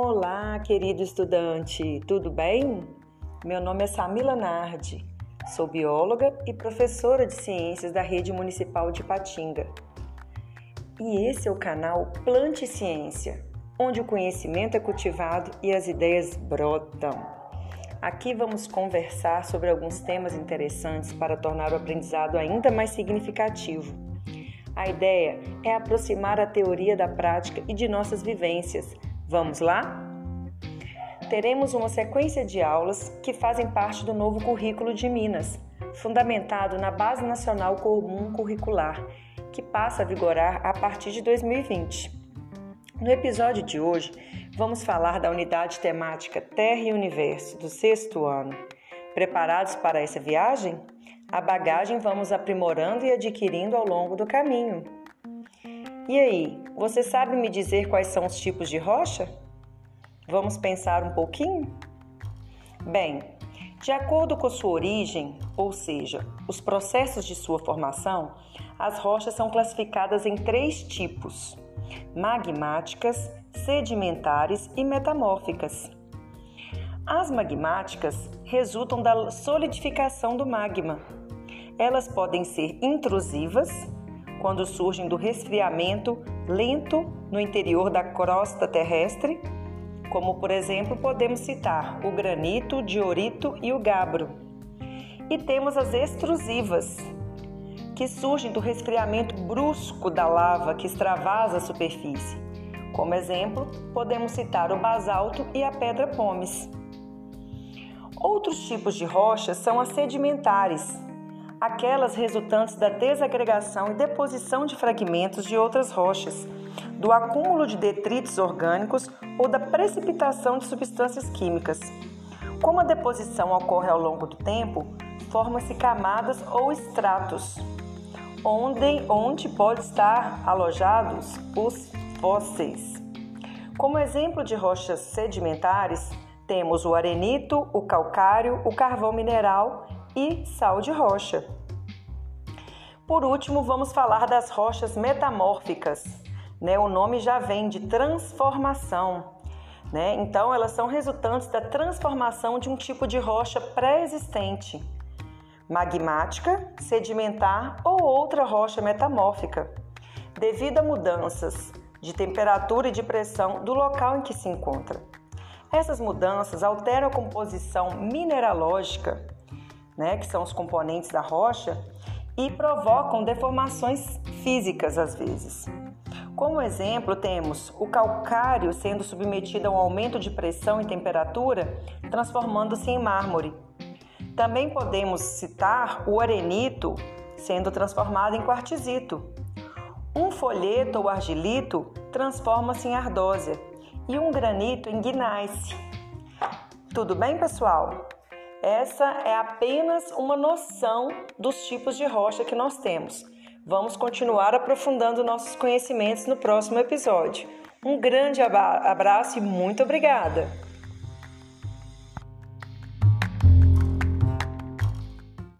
Olá, querido estudante, tudo bem? Meu nome é Samila Nardi, sou bióloga e professora de ciências da Rede Municipal de Patinga. E esse é o canal Plante Ciência, onde o conhecimento é cultivado e as ideias brotam. Aqui vamos conversar sobre alguns temas interessantes para tornar o aprendizado ainda mais significativo. A ideia é aproximar a teoria da prática e de nossas vivências. Vamos lá? Teremos uma sequência de aulas que fazem parte do novo currículo de Minas, fundamentado na Base Nacional Comum Curricular, que passa a vigorar a partir de 2020. No episódio de hoje, vamos falar da unidade temática Terra e Universo do sexto ano. Preparados para essa viagem? A bagagem vamos aprimorando e adquirindo ao longo do caminho. E aí, você sabe me dizer quais são os tipos de rocha? Vamos pensar um pouquinho? Bem, de acordo com sua origem, ou seja, os processos de sua formação, as rochas são classificadas em três tipos: magmáticas, sedimentares e metamórficas. As magmáticas resultam da solidificação do magma. Elas podem ser intrusivas, quando surgem do resfriamento lento no interior da crosta terrestre, como por exemplo podemos citar o granito, o diorito e o gabro. E temos as extrusivas, que surgem do resfriamento brusco da lava que extravasa a superfície. Como exemplo, podemos citar o basalto e a pedra pomes. Outros tipos de rochas são as sedimentares, aquelas resultantes da desagregação e deposição de fragmentos de outras rochas, do acúmulo de detritos orgânicos ou da precipitação de substâncias químicas. Como a deposição ocorre ao longo do tempo, formam-se camadas ou estratos, onde, onde pode estar alojados os fósseis. Como exemplo de rochas sedimentares, temos o arenito, o calcário, o carvão mineral e sal de rocha. Por último, vamos falar das rochas metamórficas. Né? O nome já vem de transformação. Né? Então, elas são resultantes da transformação de um tipo de rocha pré-existente, magmática, sedimentar ou outra rocha metamórfica, devido a mudanças de temperatura e de pressão do local em que se encontra. Essas mudanças alteram a composição mineralógica, né, que são os componentes da rocha, e provocam deformações físicas às vezes. Como exemplo, temos o calcário sendo submetido a um aumento de pressão e temperatura, transformando-se em mármore. Também podemos citar o arenito sendo transformado em quartzito. Um folheto ou argilito transforma-se em ardósia e um granito em gneiss. Tudo bem, pessoal? Essa é apenas uma noção dos tipos de rocha que nós temos. Vamos continuar aprofundando nossos conhecimentos no próximo episódio. Um grande abraço e muito obrigada!